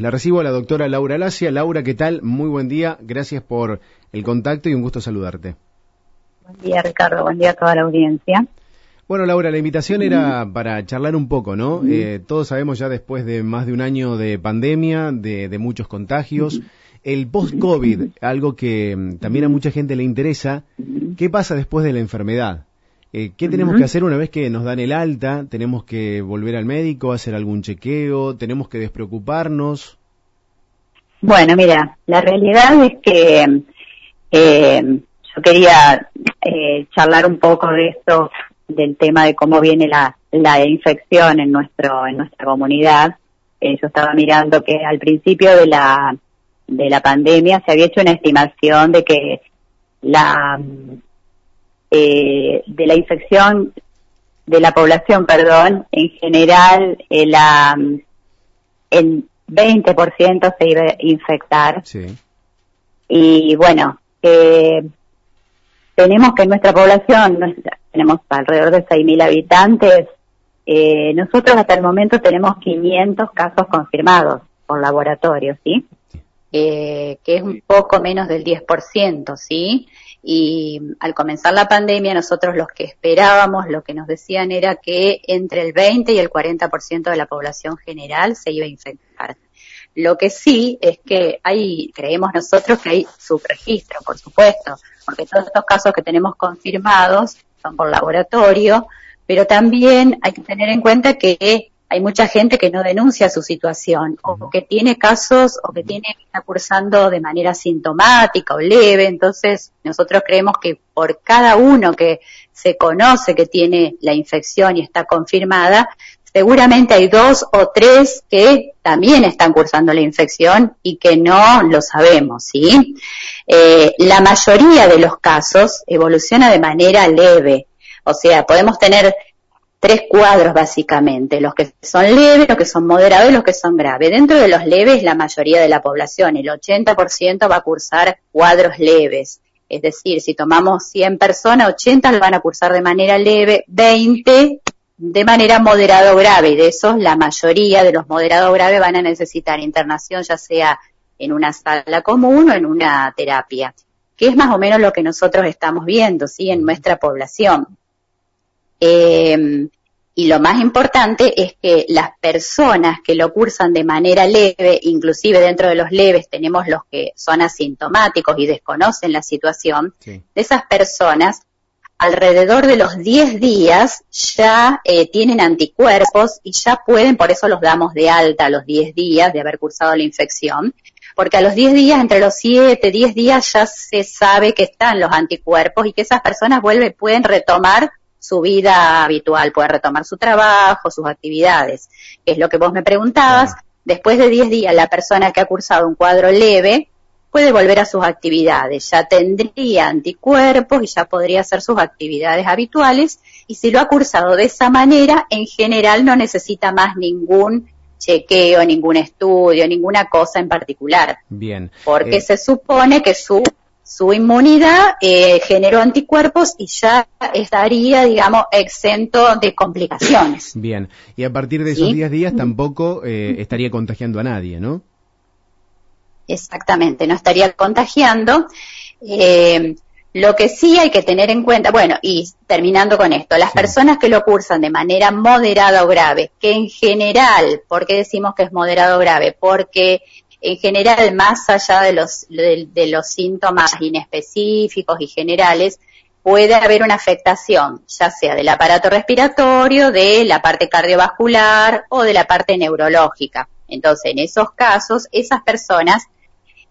La recibo a la doctora Laura Lacia. Laura, ¿qué tal? Muy buen día. Gracias por el contacto y un gusto saludarte. Buen día, Ricardo. Buen día a toda la audiencia. Bueno, Laura, la invitación era para charlar un poco, ¿no? Eh, todos sabemos ya después de más de un año de pandemia, de, muchos contagios, el post-COVID, algo que mm, también a mucha gente le interesa, ¿qué pasa después de la enfermedad? Eh, ¿Qué tenemos que hacer una vez que nos dan el alta? ¿Tenemos que volver al médico, hacer algún chequeo? ¿Tenemos que despreocuparnos? Bueno, mira, la realidad es que eh, yo quería eh, charlar un poco de esto, del tema de cómo viene la, la infección en nuestro en nuestra comunidad. yo estaba mirando que al principio de la de la pandemia se había hecho una estimación de que la eh, de la infección de la población, perdón, en general el, el 20% se iba a infectar. Sí. Y bueno, eh, tenemos que nuestra población, tenemos alrededor de 6.000 habitantes, eh, nosotros hasta el momento tenemos 500 casos confirmados por laboratorio, ¿sí? Eh, que es un poco menos del 10%, ¿sí? Y al comenzar la pandemia, nosotros los que esperábamos, lo que nos decían era que entre el 20 y el 40% de la población general se iba a infectar. Lo que sí es que hay, creemos nosotros que hay subregistro, por supuesto, porque todos estos casos que tenemos confirmados son por laboratorio, pero también hay que tener en cuenta que hay mucha gente que no denuncia su situación o que tiene casos o que tiene que está cursando de manera sintomática o leve. Entonces, nosotros creemos que por cada uno que se conoce que tiene la infección y está confirmada, seguramente hay dos o tres que también están cursando la infección y que no lo sabemos, ¿sí? Eh, la mayoría de los casos evoluciona de manera leve. O sea, podemos tener tres cuadros básicamente, los que son leves, los que son moderados y los que son graves. Dentro de los leves, la mayoría de la población, el 80% va a cursar cuadros leves. Es decir, si tomamos 100 personas, 80 lo van a cursar de manera leve, 20 de manera moderado grave. De esos, la mayoría de los moderados graves van a necesitar internación, ya sea en una sala común o en una terapia, que es más o menos lo que nosotros estamos viendo, ¿sí? En nuestra población. Eh, y lo más importante es que las personas que lo cursan de manera leve, inclusive dentro de los leves tenemos los que son asintomáticos y desconocen la situación, de esas personas, alrededor de los 10 días ya eh, tienen anticuerpos y ya pueden, por eso los damos de alta a los 10 días de haber cursado la infección, porque a los 10 días, entre los 7, 10 días ya se sabe que están los anticuerpos y que esas personas vuelven, pueden retomar su vida habitual, puede retomar su trabajo, sus actividades, que es lo que vos me preguntabas. Después de 10 días, la persona que ha cursado un cuadro leve puede volver a sus actividades, ya tendría anticuerpos y ya podría hacer sus actividades habituales y si lo ha cursado de esa manera, en general no necesita más ningún chequeo, ningún estudio, ninguna cosa en particular. Bien. Porque eh, se supone que su su inmunidad eh, generó anticuerpos y ya estaría, digamos, exento de complicaciones. Bien, y a partir de esos 10 días tampoco eh, estaría contagiando a nadie, ¿no? Exactamente, no estaría contagiando. Eh, lo que sí hay que tener en cuenta, bueno, y terminando con esto, las personas que lo cursan de manera moderada o grave, que en general, ¿por qué decimos que es moderado o grave? Porque en general, más allá de los, de, los síntomas inespecíficos y generales, puede haber una afectación, ya sea del aparato respiratorio, de la parte cardiovascular o de la parte neurológica. Entonces, en esos casos, esas personas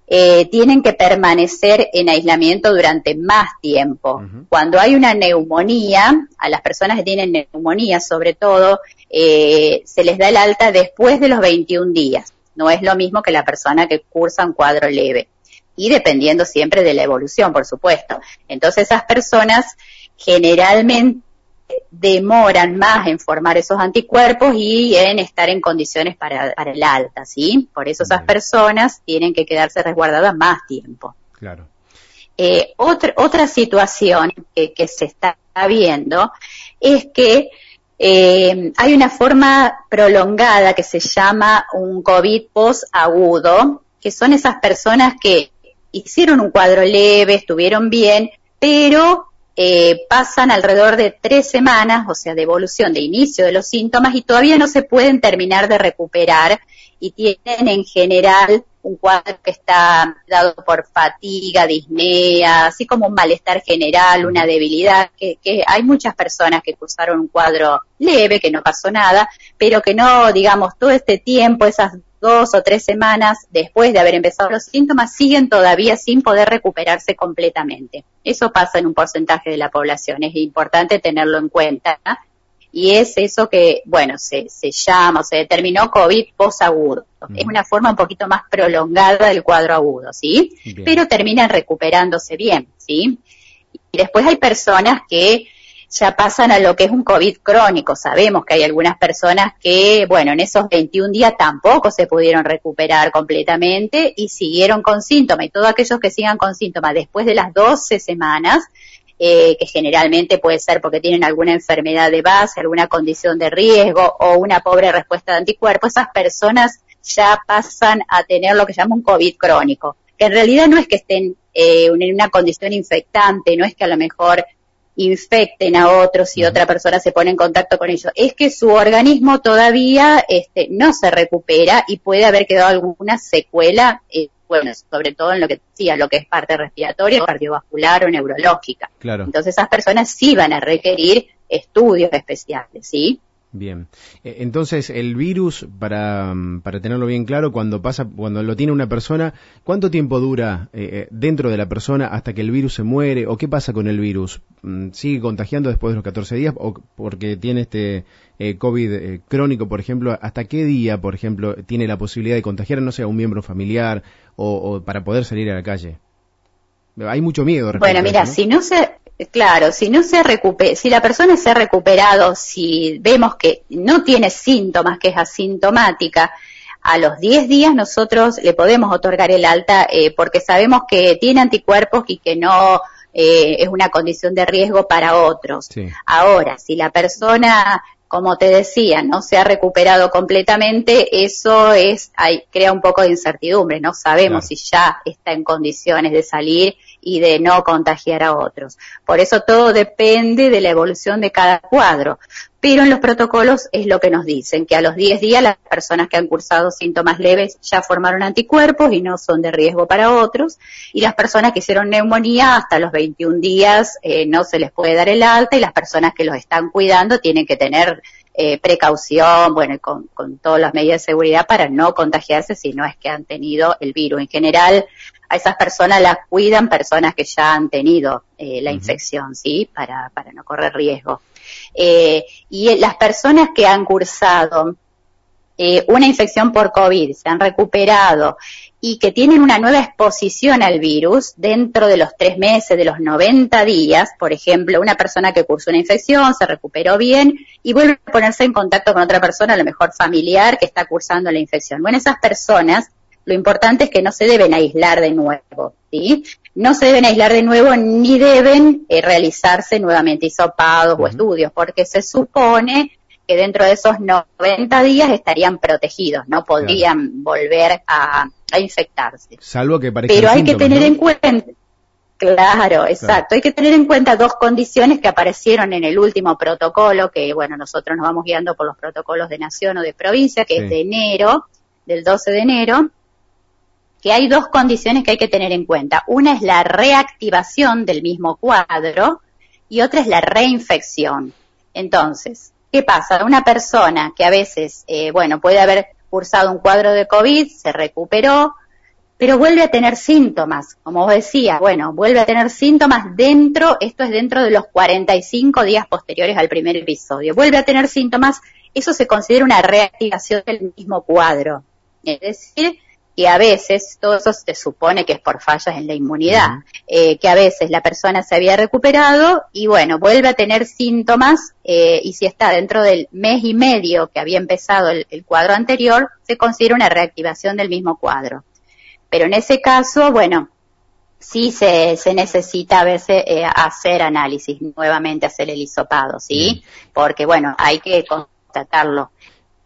eh, tienen que permanecer en aislamiento durante más tiempo. Cuando hay una neumonía, a las personas que tienen neumonía sobre todo, eh, se les da el alta después de los 21 días. No es lo mismo que la persona que cursa un cuadro leve. Y dependiendo siempre de la evolución, por supuesto. Entonces esas personas generalmente demoran más en formar esos anticuerpos y en estar en condiciones para, para el alta, ¿sí? Por eso esas personas tienen que quedarse resguardadas más tiempo. Claro. Eh, otra, otra situación que, que se está viendo es que Eh, hay una forma prolongada que se llama un COVID post-agudo, que son esas personas que hicieron un cuadro leve, estuvieron bien, pero eh, pasan alrededor de tres semanas, o sea, de evolución, de inicio de los síntomas y todavía no se pueden terminar de recuperar y tienen en general un cuadro que está dado por fatiga, disnea, así como un malestar general, una debilidad, que, que, hay muchas personas que cursaron un cuadro leve, que no pasó nada, pero que no, digamos, todo este tiempo, esas dos o tres semanas después de haber empezado los síntomas, siguen todavía sin poder recuperarse completamente. Eso pasa en un porcentaje de la población, es importante tenerlo en cuenta. Y es eso que, bueno, se, se llama, se determinó COVID posagudo. Es una forma un poquito más prolongada del cuadro agudo, ¿sí? Pero terminan recuperándose bien, ¿sí? Y después hay personas que ya pasan a lo que es un COVID crónico. Sabemos que hay algunas personas que, bueno, en esos 21 días tampoco se pudieron recuperar completamente y siguieron con síntomas. Y todos aquellos que sigan con síntomas después de las 12 semanas, eh, que generalmente puede ser porque tienen alguna enfermedad de base, alguna condición de riesgo o una pobre respuesta de anticuerpos, esas personas ya pasan a tener lo que llama un COVID crónico, que en realidad no es que estén eh, en una condición infectante, no es que a lo mejor infecten a otros y otra persona se pone en contacto con ellos. Es que su organismo todavía este, no se recupera y puede haber quedado alguna secuela, eh, bueno, sobre todo en lo que decía, lo que es parte respiratoria, cardiovascular o neurológica. Claro. Entonces esas personas sí van a requerir estudios especiales, ¿sí? Bien. Eh, entonces, el virus, para, para, tenerlo bien claro, cuando pasa, cuando lo tiene una persona, ¿cuánto tiempo dura eh, eh, dentro de la persona hasta que el virus se muere? ¿O qué pasa con el virus? Mm, ¿Sigue contagiando después de los 14 días? ¿O porque tiene este COVID crónico, por ejemplo? ¿Hasta qué día, por ejemplo, tiene la posibilidad de contagiar, no sé, a un miembro familiar o, o para poder salir a la calle? Hay mucho miedo. Bueno, mira, si no se, Claro, si no se recupera, si la persona se ha recuperado, si vemos que no tiene síntomas, que es asintomática, a los 10 días nosotros le podemos otorgar el alta eh, porque sabemos que tiene anticuerpos y que no eh, es una condición de riesgo para otros. Ahora, si la persona, como te decía, no se ha recuperado completamente, eso es, hay, crea un poco de incertidumbre, no sabemos si ya está en condiciones de salir y de no contagiar a otros. Por eso todo depende de la evolución de cada cuadro. Pero en los protocolos es lo que nos dicen, que a los 10 días las personas que han cursado síntomas leves ya formaron anticuerpos y no son de riesgo para otros, y las personas que hicieron neumonía hasta los 21 días eh, no se les puede dar el alta y las personas que los están cuidando tienen que tener eh, precaución, bueno, con, con todas las medidas de seguridad para no contagiarse si no es que han tenido el virus. En general, a esas personas las cuidan personas que ya han tenido eh, la infección, ¿sí? Para, para no correr riesgo. Eh, y las personas que han cursado eh, una infección por COVID, se han recuperado y que tienen una nueva exposición al virus dentro de los tres meses, de los 90 días, por ejemplo, una persona que cursó una infección, se recuperó bien y vuelve a ponerse en contacto con otra persona, a lo mejor familiar, que está cursando la infección. Bueno, esas personas lo importante es que no se deben aislar de nuevo, ¿sí? No se deben aislar de nuevo ni deben eh, realizarse nuevamente hisopados o estudios, porque se supone que dentro de esos 90 días estarían protegidos, no podrían volver a, infectarse. Salvo que Pero hay que tener en cuenta, Claro, exacto. Hay que tener en cuenta dos condiciones que aparecieron en el último protocolo, que bueno, nosotros nos vamos guiando por los protocolos de nación o de provincia, que es de enero, del 12 de enero, que hay dos condiciones que hay que tener en cuenta. Una es la reactivación del mismo cuadro y otra es la reinfección. Entonces, ¿qué pasa? Una persona que a veces, eh, bueno, puede haber cursado un cuadro de COVID, se recuperó, pero vuelve a tener síntomas, como vos decías, bueno, vuelve a tener síntomas dentro, esto es dentro de los 45 días posteriores al primer episodio, vuelve a tener síntomas, eso se considera una reactivación del mismo cuadro. Es decir, que a veces, todo eso se supone que es por fallas en la inmunidad, eh, que a veces la persona se había recuperado y bueno, vuelve a tener síntomas eh, y si está dentro del mes y medio que había empezado el, cuadro anterior, se considera una reactivación del mismo cuadro. Pero en ese caso, bueno, sí se, se necesita a veces eh, hacer análisis, nuevamente hacer el hisopado, ¿sí? Porque bueno, hay que constatarlo.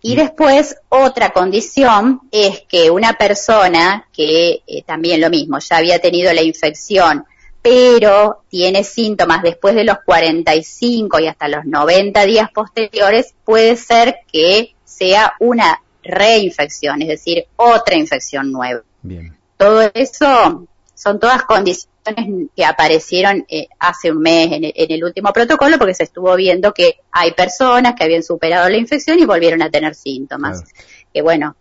Y después, otra condición es que una persona que eh, también lo mismo, ya había tenido la infección, pero tiene síntomas después de los 45 y hasta los 90 días posteriores, puede ser que sea una reinfección, es decir, otra infección nueva. Bien. Todo eso son todas condiciones que aparecieron eh, hace un mes en el, último protocolo porque se estuvo viendo que hay personas que habían superado la infección y volvieron a tener síntomas. Que bueno,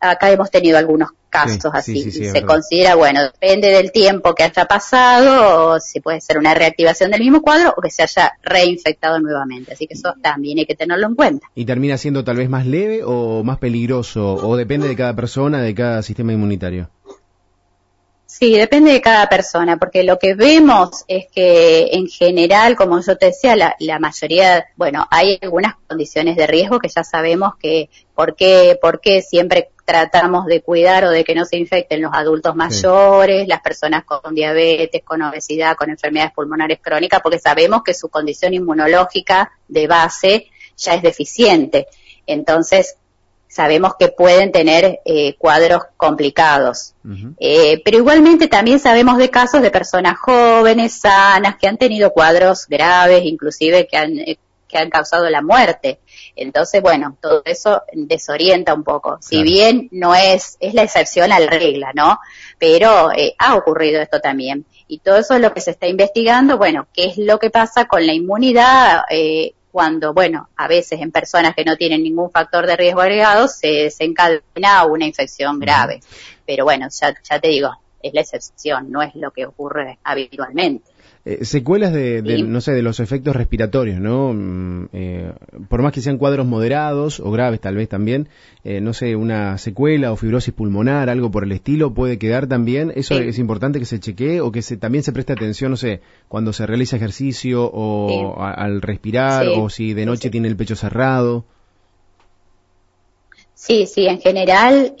acá hemos tenido algunos casos así. se considera, bueno, depende del tiempo que haya pasado, o si puede ser una reactivación del mismo cuadro o que se haya reinfectado nuevamente. Así que eso también hay que tenerlo en cuenta. ¿Y termina siendo tal vez más leve o más peligroso? ¿O depende de cada persona, de cada sistema inmunitario? Sí, depende de cada persona, porque lo que vemos es que en general, como yo te decía, la, mayoría, bueno, hay algunas condiciones de riesgo que ya sabemos que por qué, por qué siempre tratamos de cuidar o de que no se infecten los adultos mayores, las personas con diabetes, con obesidad, con enfermedades pulmonares crónicas, porque sabemos que su condición inmunológica de base ya es deficiente. Entonces, sabemos que pueden tener eh, cuadros complicados. Eh, pero igualmente también sabemos de casos de personas jóvenes, sanas, que han tenido cuadros graves, inclusive que han, eh, que han causado la muerte. Entonces, bueno, todo eso desorienta un poco. Si bien no es, es la excepción a la regla, ¿no? Pero ha ocurrido esto también. Y todo eso es lo que se está investigando, bueno, qué es lo que pasa con la inmunidad eh, cuando, bueno, a veces en personas que no tienen ningún factor de riesgo agregado se desencadena una infección grave. Pero bueno, ya, ya te digo, es la excepción, no es lo que ocurre habitualmente. Eh, secuelas de, no sé, de los efectos respiratorios, ¿no? Mm, eh, por más que sean cuadros moderados o graves tal vez también, eh, no sé, una secuela o fibrosis pulmonar, algo por el estilo, puede quedar también. Eso es importante que se chequee o que se, también se preste atención, no sé, cuando se realiza ejercicio o al respirar o si de noche tiene el pecho cerrado. Sí, sí, en general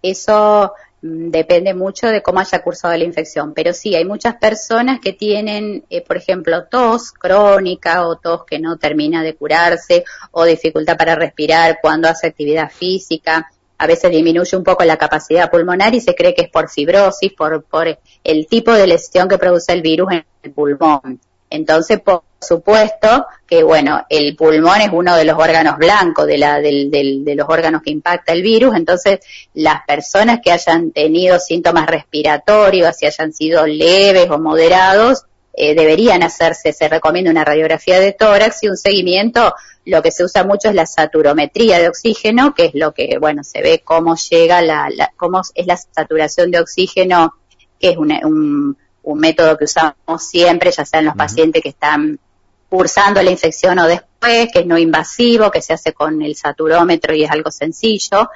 eso Mm, depende mucho de cómo haya cursado la infección. Pero sí, hay muchas personas que tienen, eh, por ejemplo, tos crónica o tos que no termina de curarse o dificultad para respirar cuando hace actividad física. A veces disminuye un poco la capacidad pulmonar y se cree que es por fibrosis, por, por el tipo de lesión que produce el virus en el pulmón. Entonces, por supuesto que, bueno, el pulmón es uno de los órganos blancos de, la, de los órganos que impacta el virus, entonces las personas que hayan tenido síntomas respiratorios, si hayan sido leves o moderados, eh, deberían hacerse, se recomienda una radiografía de tórax y un seguimiento, lo que se usa mucho es la saturometría de oxígeno, que es lo que, bueno, se ve cómo llega la, cómo es la saturación de oxígeno, que es un, un método que usamos siempre, ya sea en los pacientes que están cursando la infección o después, que es no invasivo, que se hace con el saturómetro y es algo sencillo,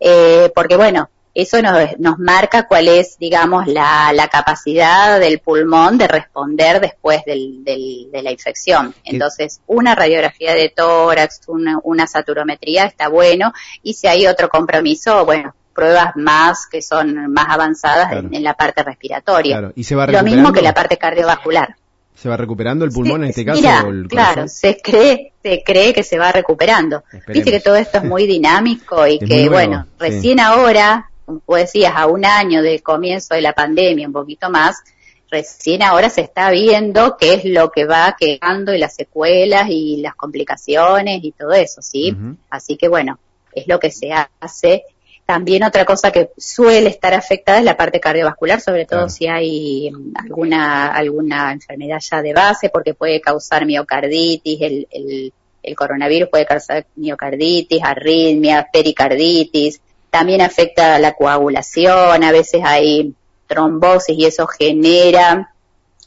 eh, porque bueno, eso nos, nos, marca cuál es, digamos, la, la, capacidad del pulmón de responder después del, del, de la infección. Entonces, una radiografía de tórax, una, una saturometría está bueno, y si hay otro compromiso, bueno, pruebas más que son más avanzadas en, la parte respiratoria. ¿Y se va Lo mismo que la parte cardiovascular. ¿Se va recuperando el pulmón en este caso? claro, se cree, se cree que se va recuperando. Viste que todo esto es muy dinámico y que, bueno, recién ahora, como decías, a un año del comienzo de la pandemia, un poquito más, recién ahora se está viendo qué es lo que va quedando y las secuelas y las complicaciones y todo eso, ¿sí? Así que bueno, es lo que se hace también otra cosa que suele estar afectada es la parte cardiovascular, sobre todo si hay alguna, alguna enfermedad ya de base, porque puede causar miocarditis, el, el, el coronavirus puede causar miocarditis, arritmia, pericarditis, también afecta la coagulación, a veces hay trombosis y eso genera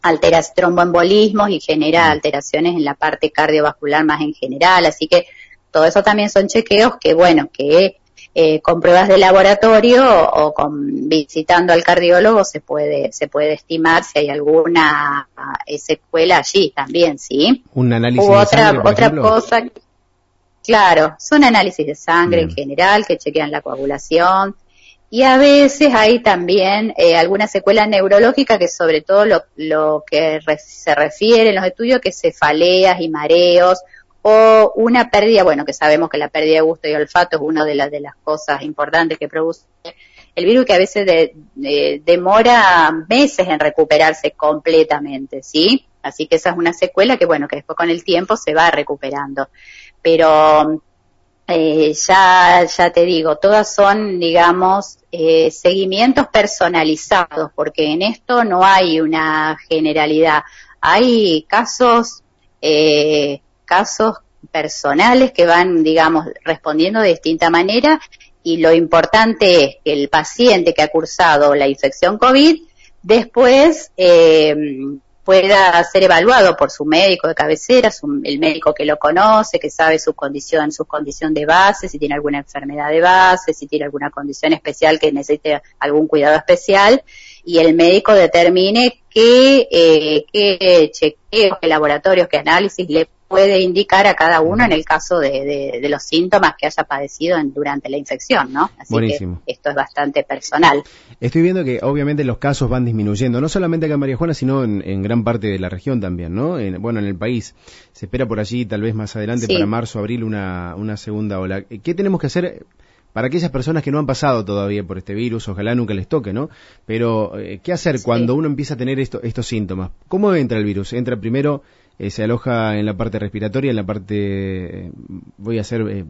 alteras, tromboembolismos y genera alteraciones en la parte cardiovascular más en general, así que todo eso también son chequeos que, bueno, que eh, con pruebas de laboratorio o, con visitando al cardiólogo se puede se puede estimar si hay alguna eh, secuela allí también, ¿sí? Un análisis de otra sangre, otra cosa Claro, son análisis de sangre en general que chequean la coagulación. Y a veces hay también eh, alguna secuela neurológica que sobre todo lo, lo que se refiere en los estudios que cefaleas y mareos o una pérdida, bueno, que sabemos que la pérdida de gusto y olfato es una de, las de las cosas importantes que produce el virus que a veces demora meses en recuperarse completamente, ¿sí? Así que esa es una secuela que, bueno, que después con el tiempo se va recuperando. Pero eh, ya, ya te digo, todas son, digamos, eh, seguimientos personalizados, porque en esto no hay una generalidad. Hay casos, eh, casos personales que van, digamos, respondiendo de distinta manera y lo importante es que el paciente que ha cursado la infección COVID después eh, pueda ser evaluado por su médico de cabecera, el médico que lo conoce, que sabe su condición, su condición de base, si tiene alguna enfermedad de base, si tiene alguna condición especial que necesite algún cuidado especial, y el médico determine qué, eh, qué chequeos, qué laboratorios, qué análisis le puede indicar a cada uno en el caso de, los síntomas que haya padecido durante la infección, ¿no? Así que esto es bastante personal. Estoy viendo que obviamente los casos van disminuyendo, no solamente acá en María Juana, sino en, gran parte de la región también, ¿no? bueno, en el país. Se espera por allí, tal vez más adelante, para marzo, abril, una, una segunda ola. ¿Qué tenemos que hacer? para aquellas personas que no han pasado todavía por este virus, ojalá nunca les toque, ¿no? Pero, eh, ¿qué hacer cuando uno empieza a tener estos síntomas? ¿Cómo entra el virus? ¿Entra primero eh, se aloja en la parte respiratoria, en la parte, eh, voy a ser eh,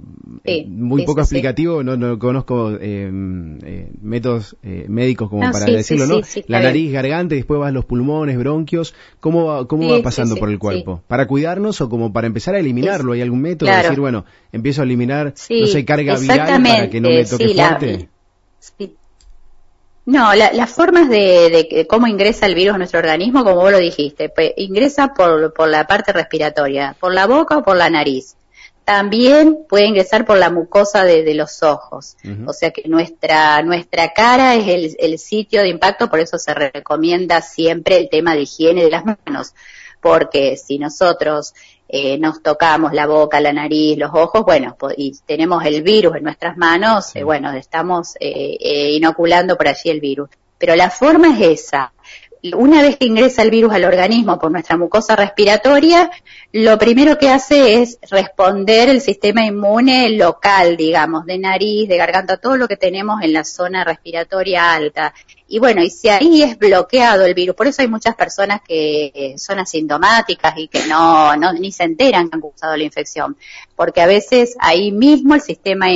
muy poco explicativo, no, no conozco métodos médicos como para decirlo, ¿no? la nariz, garganta, y después vas los pulmones, bronquios, ¿cómo va, cómo va pasando por el cuerpo? ¿Para cuidarnos o como para empezar a eliminarlo? ¿Hay algún método? de Decir, bueno, empiezo a eliminar, no sé, carga viral para que no me toque fuerte. No, las formas de, cómo ingresa el virus a nuestro organismo, como vos lo dijiste, pues ingresa por, por la parte respiratoria, por la boca o por la nariz. También puede ingresar por la mucosa de, los ojos. O sea que nuestra, nuestra cara es el, el sitio de impacto, por eso se recomienda siempre el tema de higiene de las manos. Porque si nosotros eh, nos tocamos la boca, la nariz, los ojos, bueno, y tenemos el virus en nuestras manos, eh, bueno, estamos eh, inoculando por allí el virus. Pero la forma es esa, una vez que ingresa el virus al organismo por nuestra mucosa respiratoria, lo primero que hace es responder el sistema inmune local, digamos, de nariz, de garganta, todo lo que tenemos en la zona respiratoria alta. Y bueno, y si ahí es bloqueado el virus, por eso hay muchas personas que son asintomáticas y que no, no ni se enteran que han causado la infección, porque a veces ahí mismo el sistema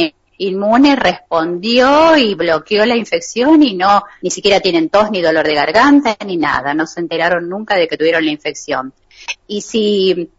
inmune respondió y bloqueó la infección y no, ni siquiera tienen tos ni dolor de garganta ni nada, no se enteraron nunca de que tuvieron la infección. Y si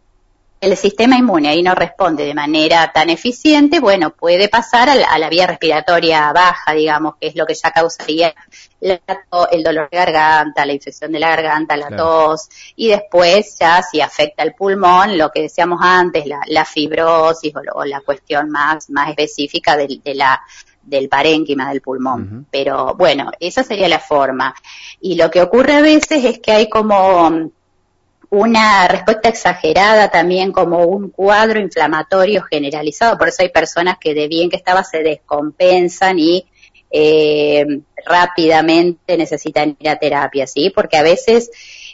el sistema inmune ahí no responde de manera tan eficiente, bueno, puede pasar a la, vía respiratoria baja, digamos, que es lo que ya causaría el dolor de garganta, la infección de la garganta, la tos, y después ya si afecta el pulmón, lo que decíamos antes, la, fibrosis o, la cuestión más, más específica de, la del parénquima del pulmón. Pero bueno, esa sería la forma. Y lo que ocurre a veces es que hay como una respuesta exagerada también como un cuadro inflamatorio generalizado. Por eso hay personas que de bien que estaba se descompensan y eh, rápidamente necesitan ir a terapia, ¿sí? Porque a veces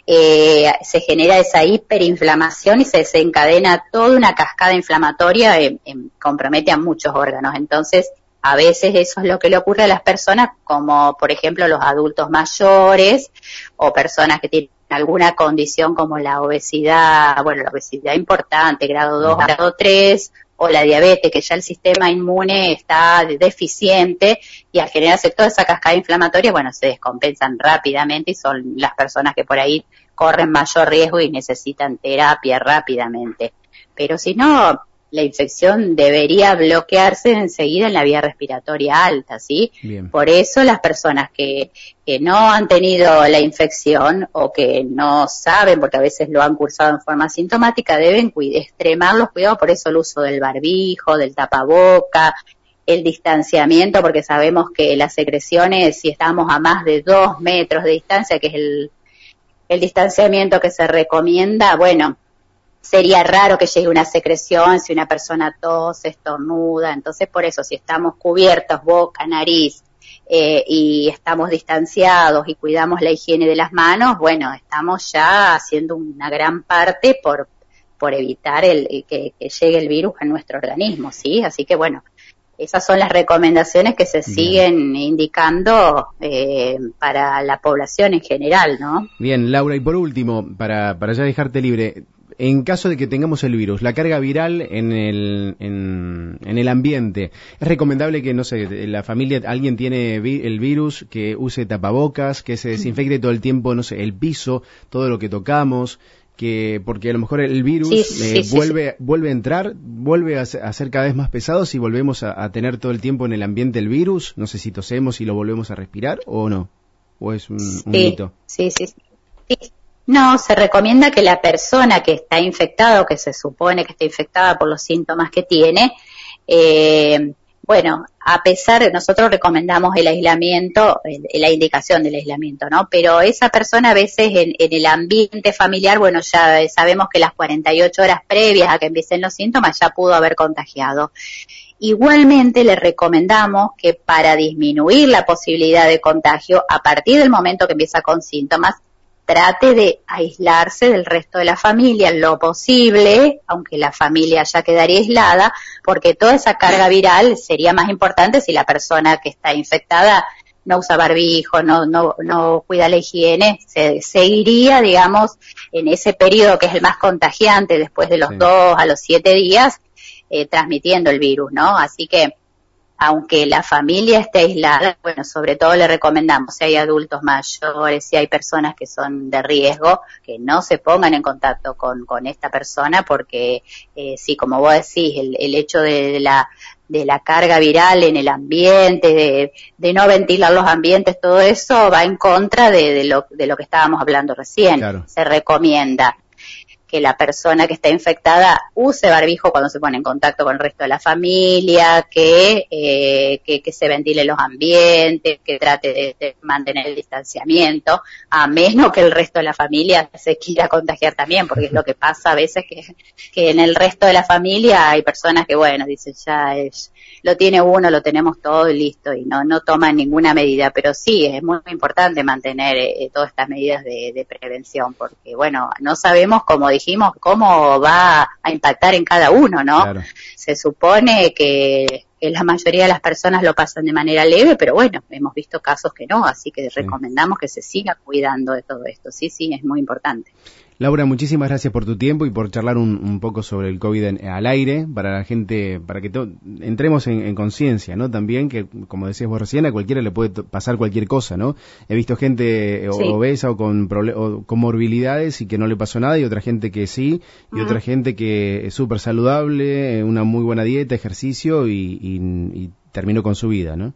eh, se genera esa hiperinflamación y se desencadena toda una cascada inflamatoria, que compromete a muchos órganos. Entonces, a veces eso es lo que le ocurre a las personas, como por ejemplo los adultos mayores o personas que tienen alguna condición como la obesidad, bueno, la obesidad importante, grado 2, grado 3, o la diabetes, que ya el sistema inmune está deficiente y al generarse toda esa cascada inflamatoria, bueno, se descompensan rápidamente y son las personas que por ahí corren mayor riesgo y necesitan terapia rápidamente. Pero si no, la infección debería bloquearse enseguida en la vía respiratoria alta, ¿sí? Por eso las personas que, que no han tenido la infección o que no saben, porque a veces lo han cursado en forma sintomática, deben extremar los cuidados, por eso el uso del barbijo, del tapaboca, el distanciamiento, porque sabemos que las secreciones, si estamos a más de dos metros de distancia, que es el, el distanciamiento que se recomienda, bueno, sería raro que llegue una secreción si una persona tose, estornuda. Entonces, por eso, si estamos cubiertos, boca, nariz, eh, y estamos distanciados y cuidamos la higiene de las manos, bueno, estamos ya haciendo una gran parte por, por evitar el, que, llegue el virus a nuestro organismo, ¿sí? Así que bueno, esas son las recomendaciones que se siguen indicando eh, para la población en general, ¿no? Bien, Laura, y por último, para, para ya dejarte libre, en caso de que tengamos el virus, la carga viral en el, en, el ambiente, es recomendable que, no sé, la familia, alguien tiene el virus, que use tapabocas, que se desinfecte todo el tiempo, no sé, el piso, todo lo que tocamos, que porque a lo mejor el virus eh, vuelve vuelve a entrar, vuelve a, ser cada vez más pesado si volvemos a, tener todo el tiempo en el ambiente el virus, no sé si tosemos y lo volvemos a respirar o no, o es un, un mito. Sí, sí, sí. No, se recomienda que la persona que está infectada o que se supone que está infectada por los síntomas que tiene, eh, bueno, a pesar de nosotros recomendamos el aislamiento, la indicación del aislamiento, ¿no? Pero esa persona a veces en, el ambiente familiar, bueno, ya sabemos que las 48 horas previas a que empiecen los síntomas ya pudo haber contagiado. Igualmente le recomendamos que para disminuir la posibilidad de contagio, a partir del momento que empieza con síntomas, trate de aislarse del resto de la familia lo posible, aunque la familia ya quedaría aislada, porque toda esa carga viral sería más importante si la persona que está infectada no usa barbijo, no, no, no cuida la higiene, se seguiría, digamos, en ese periodo que es el más contagiante, después de los dos a los siete días, eh, transmitiendo el virus, ¿no? Así que aunque la familia esté aislada, bueno, sobre todo le recomendamos, si hay adultos mayores, si hay personas que son de riesgo, que no se pongan en contacto con, con esta persona, porque eh, sí, como vos decís, el, el hecho de, la de la carga viral en el ambiente, de, de, no ventilar los ambientes, todo eso va en contra de, de, lo, de lo que estábamos hablando recién. Se recomienda que la persona que está infectada use barbijo cuando se pone en contacto con el resto de la familia, que, eh, que, se ventile los ambientes, que trate de, mantener el distanciamiento, a menos que el resto de la familia se quiera contagiar también, porque es lo que pasa a veces que, que en el resto de la familia hay personas que, bueno, dicen ya es, lo tiene uno, lo tenemos todo y listo, y no, no toman ninguna medida, pero sí, es muy, importante mantener eh, todas estas medidas de, de prevención, porque, bueno, no sabemos cómo dijimos cómo va a impactar en cada uno, ¿no? Se supone que, la mayoría de las personas lo pasan de manera leve, pero bueno, hemos visto casos que no, así que recomendamos que se siga cuidando de todo esto. Sí, sí, es muy importante. Laura, muchísimas gracias por tu tiempo y por charlar un, poco sobre el COVID al aire, para la gente, para que entremos en, conciencia, ¿no? También que, como decías vos recién, a cualquiera le puede pasar cualquier cosa, ¿no? He visto gente obesa o con, con morbilidades y que no le pasó nada y otra gente que sí, y otra gente que es súper saludable, una muy buena dieta, ejercicio y, y terminó con su vida, ¿no?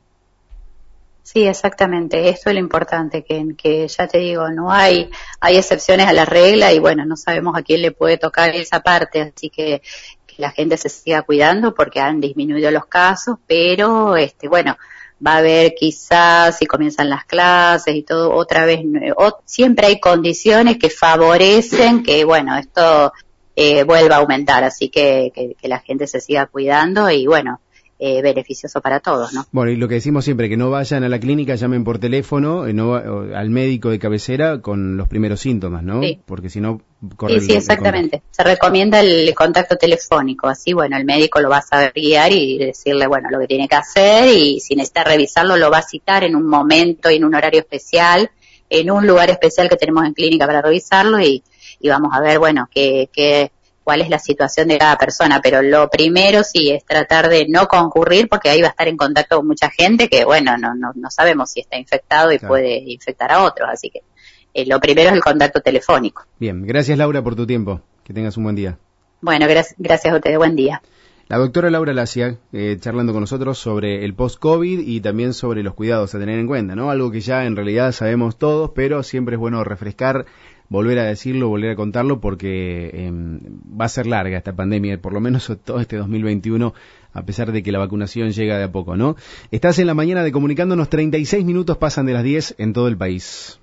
Sí, exactamente. Esto es lo importante, que, que ya te digo, no hay, hay excepciones a la regla y bueno, no sabemos a quién le puede tocar esa parte, así que que la gente se siga cuidando porque han disminuido los casos, pero este, bueno, va a haber quizás si comienzan las clases y todo otra vez, siempre hay condiciones que favorecen que bueno, esto eh, vuelva a aumentar, así que, que la gente se siga cuidando y bueno, eh, beneficioso para todos, ¿no? Bueno, y lo que decimos siempre, que no vayan a la clínica, llamen por teléfono, eh, no, al médico de cabecera con los primeros síntomas, ¿no? Sí. Porque si no, corre Sí, sí, exactamente. Se recomienda el contacto telefónico, así, bueno, el médico lo va a saber guiar y decirle, bueno, lo que tiene que hacer y si necesita revisarlo, lo va a citar en un momento y en un horario especial, en un lugar especial que tenemos en clínica para revisarlo y, y vamos a ver, bueno, qué, qué cuál es la situación de cada persona, pero lo primero sí es tratar de no concurrir porque ahí va a estar en contacto con mucha gente que, bueno, no, no, no sabemos si está infectado y puede infectar a otros, así que eh, lo primero es el contacto telefónico. Bien, gracias Laura por tu tiempo, que tengas un buen día. Bueno, gracias a ustedes, buen día. La doctora Laura Lacia, eh, charlando con nosotros sobre el post-COVID y también sobre los cuidados a tener en cuenta, ¿no? Algo que ya en realidad sabemos todos, pero siempre es bueno refrescar volver a decirlo, volver a contarlo, porque em, va a ser larga esta pandemia, por lo menos todo este 2021, a pesar de que la vacunación llega de a poco, ¿no? Estás en la mañana de comunicándonos, 36 minutos pasan de las 10 en todo el país.